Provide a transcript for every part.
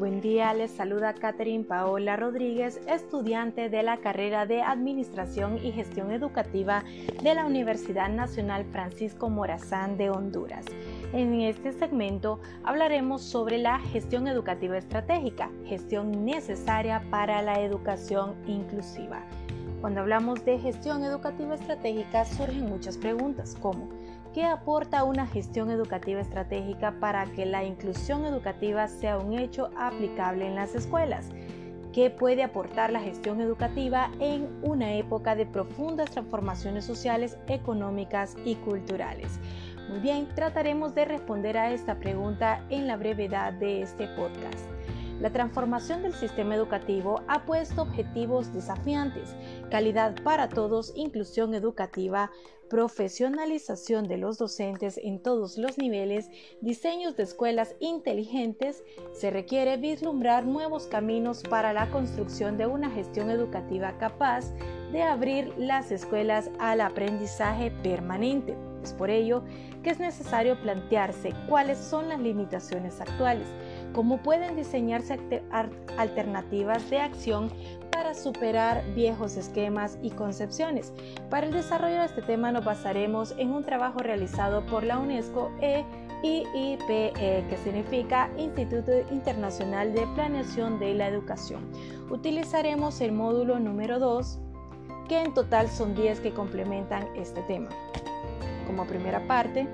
buen día. Les saluda Catherine Paola Rodríguez, estudiante de la carrera de Administración y Gestión Educativa de la Universidad Nacional Francisco Morazán de Honduras. En este segmento hablaremos sobre la gestión educativa estratégica, gestión necesaria para la educación inclusiva. Cuando hablamos de gestión educativa estratégica surgen muchas preguntas como ¿qué aporta una gestión educativa estratégica para que la inclusión educativa sea un hecho aplicable en las escuelas? ¿Qué puede aportar la gestión educativa en una época de profundas transformaciones sociales, económicas y culturales? Muy bien, trataremos de responder a esta pregunta en la brevedad de este podcast. La transformación del sistema educativo ha puesto objetivos desafiantes, calidad para todos, inclusión educativa, profesionalización de los docentes en todos los niveles, diseños de escuelas inteligentes, se requiere vislumbrar nuevos caminos para la construcción de una gestión educativa capaz de abrir las escuelas al aprendizaje permanente. Es por ello que es necesario plantearse cuáles son las limitaciones actuales, cómo pueden diseñarse alternativas de acción para superar viejos esquemas y concepciones. Para el desarrollo de este tema nos basaremos en un trabajo realizado por la UNESCO e IIPE, que significa Instituto Internacional de Planeación de la Educación. Utilizaremos el módulo número 2, que en total son 10 que complementan este tema. Como primera parte,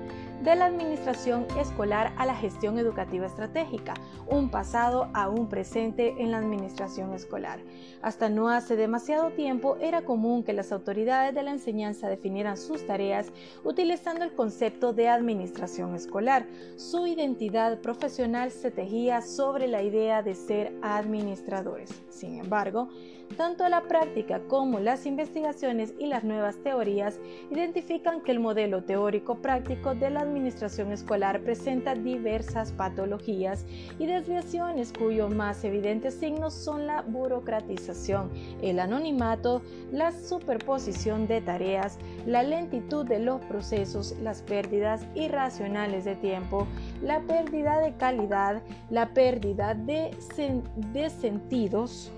de la administración escolar a la gestión educativa estratégica, un pasado a un presente en la administración escolar. Hasta no hace demasiado tiempo era común que las autoridades de la enseñanza definieran sus tareas utilizando el concepto de administración escolar. Su identidad profesional se tejía sobre la idea de ser administradores. Sin embargo, tanto la práctica como las investigaciones y las nuevas teorías identifican que el modelo teórico práctico de la administración escolar presenta diversas patologías y desviaciones cuyos más evidentes signos son la burocratización, el anonimato, la superposición de tareas, la lentitud de los procesos, las pérdidas irracionales de tiempo, la pérdida de calidad, la pérdida de, de sentidos,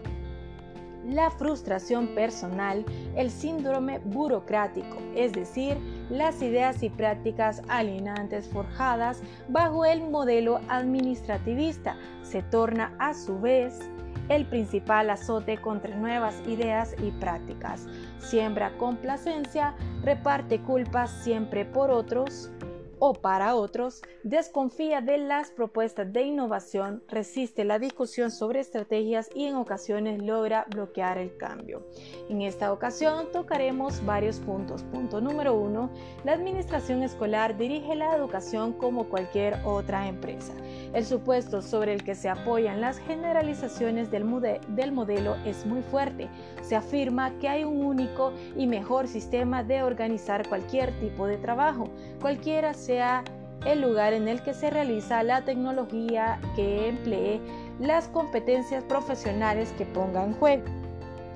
la frustración personal, el síndrome burocrático, es decir, las ideas y prácticas alienantes forjadas bajo el modelo administrativista, se torna a su vez el principal azote contra nuevas ideas y prácticas. Siembra complacencia, reparte culpas siempre por otros, o para otros, desconfía de las propuestas de innovación, resiste la discusión sobre estrategias y en ocasiones logra bloquear el cambio. En esta ocasión tocaremos varios puntos. Punto número uno, la administración escolar dirige la educación como cualquier otra empresa. El supuesto sobre el que se apoyan las generalizaciones del, del modelo es muy fuerte. Se afirma que hay un único y mejor sistema de organizar cualquier tipo de trabajo, cualquiera sea el lugar en el que se realiza la tecnología que emplee las competencias profesionales que ponga en juego.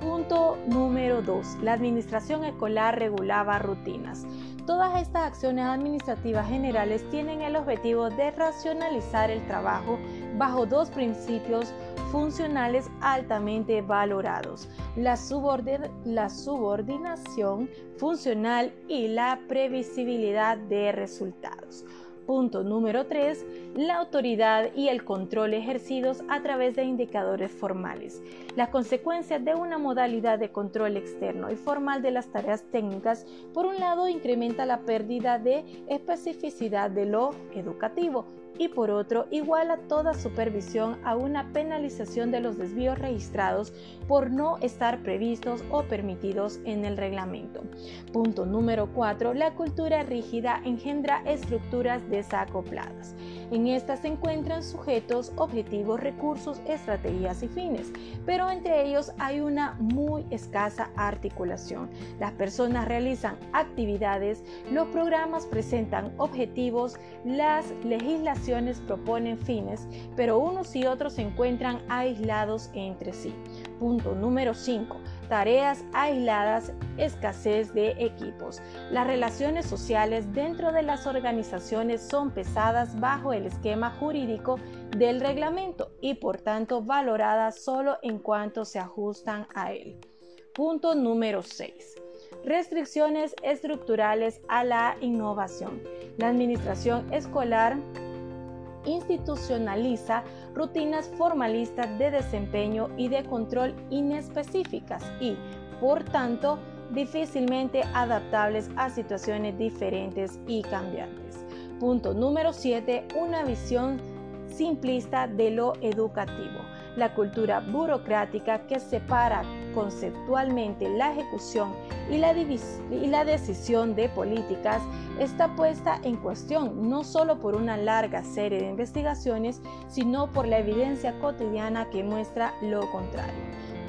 Punto número 2. La administración escolar regulaba rutinas. Todas estas acciones administrativas generales tienen el objetivo de racionalizar el trabajo bajo dos principios funcionales altamente valorados, la, subordinación funcional y la previsibilidad de resultados. Punto número 3. La autoridad y el control ejercidos a través de indicadores formales. Las consecuencias de una modalidad de control externo y formal de las tareas técnicas, por un lado, incrementa la pérdida de especificidad de lo educativo y por otro iguala toda supervisión a una penalización de los desvíos registrados por no estar previstos o permitidos en el reglamento. Punto número 4. La cultura rígida engendra estructuras desacopladas. En estas se encuentran sujetos, objetivos, recursos, estrategias y fines, pero entre ellos hay una muy escasa articulación. Las personas realizan actividades, los programas presentan objetivos, las legislaciones proponen fines, pero unos y otros se encuentran aislados entre sí. Punto número 5. tareas aisladas, escasez de equipos. Las relaciones sociales dentro de las organizaciones son pesadas bajo el esquema jurídico del reglamento y por tanto valoradas solo en cuanto se ajustan a él. Punto número 6. Restricciones estructurales a la innovación. La administración escolar institucionaliza rutinas formalistas de desempeño y de control inespecíficas y, por tanto, difícilmente adaptables a situaciones diferentes y cambiantes. Punto número 7. Una visión simplista de lo educativo. La cultura burocrática que separa conceptualmente la ejecución y la, decisión de políticas está puesta en cuestión no solo por una larga serie de investigaciones, sino por la evidencia cotidiana que muestra lo contrario.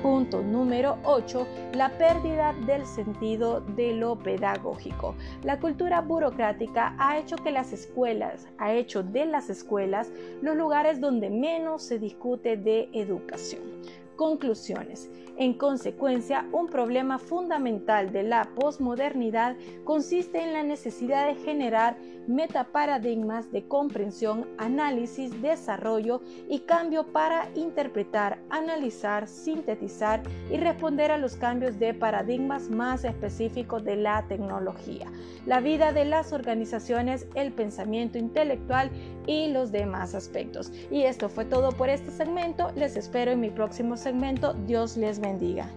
Punto número 8. La pérdida del sentido de lo pedagógico. La cultura burocrática ha hecho que las escuelas, ha hecho de las escuelas los lugares donde menos se discute de educación. Conclusiones. En consecuencia, un problema fundamental de la posmodernidad consiste en la necesidad de generar metaparadigmas de comprensión, análisis, desarrollo y cambio para interpretar, analizar, sintetizar y responder a los cambios de paradigmas más específicos de la tecnología, la vida de las organizaciones, el pensamiento intelectual y los demás aspectos. Y esto fue todo por este segmento. Les espero en mi próximo segmento. Dios les bendiga.